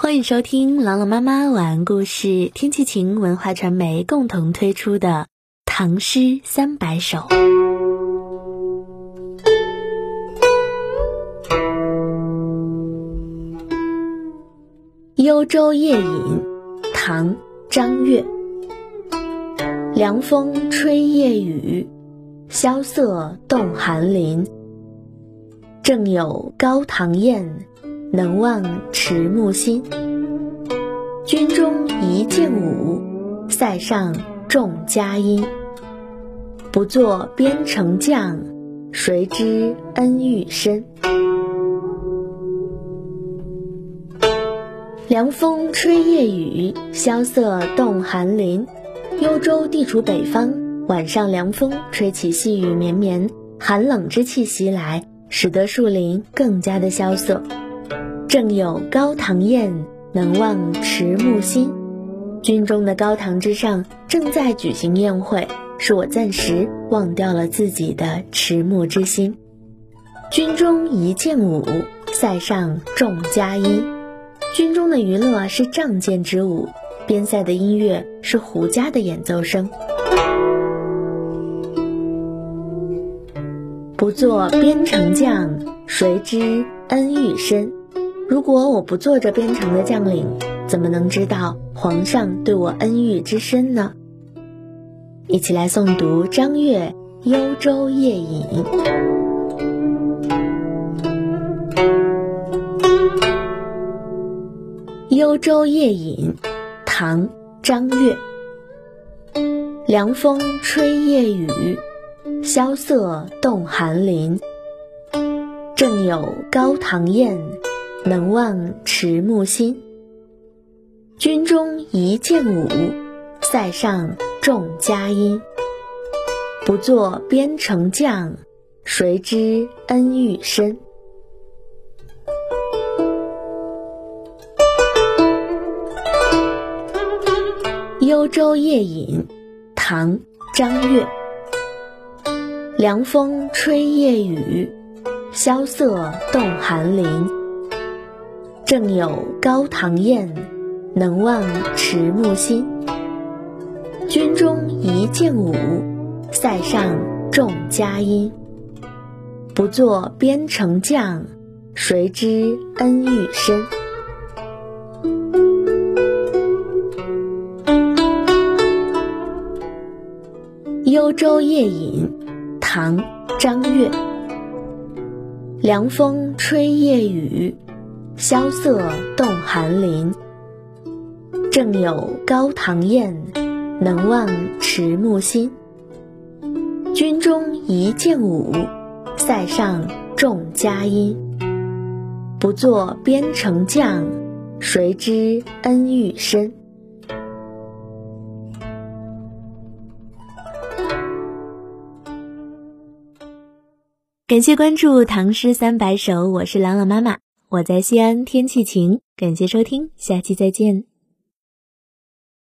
欢迎收听朗朗妈妈晚安故事，天气晴文化传媒共同推出的《唐诗三百首》。《幽州夜饮》唐·张悦。凉风吹夜雨，萧瑟动寒林。正有高堂宴，能忘迟暮心。军中一剑舞，塞上众佳音。不作边城将，谁知恩遇深？凉风吹夜雨，萧瑟动寒林。幽州地处北方，晚上凉风吹起，细雨绵绵，寒冷之气袭来，使得树林更加的萧瑟。正有高堂宴，能忘迟暮心。军中的高堂之上正在举行宴会，使我暂时忘掉了自己的迟暮之心。军中一剑舞，塞上众佳音。军中的娱乐是仗剑之舞，边塞的音乐是胡笳的演奏声。不做边城将，谁知恩遇深？如果我不做这边城的将领，怎么能知道皇上对我恩遇之深呢？一起来诵读张悦《幽州夜饮》。《幽州夜饮》唐·张悦。凉风吹夜雨，萧瑟动寒林。正有高堂宴，能忘迟暮心。军中一剑舞，塞上众佳音。不作边城将，谁知恩遇深？《幽州夜饮》唐·张悦。凉风吹夜雨，萧瑟动寒林。正有高堂宴，能忘迟暮心。军中一剑舞，塞上众佳音。不作边城将，谁知恩遇深？《幽州夜饮》唐·张悦。凉风吹夜雨，萧瑟动寒林。正有高堂宴，能忘迟暮心。军中一剑舞，塞上众佳音。不作边城将，谁知恩遇深？感谢关注《唐诗三百首》，我是朗朗妈妈，我在西安，天气晴。感谢收听，下期再见。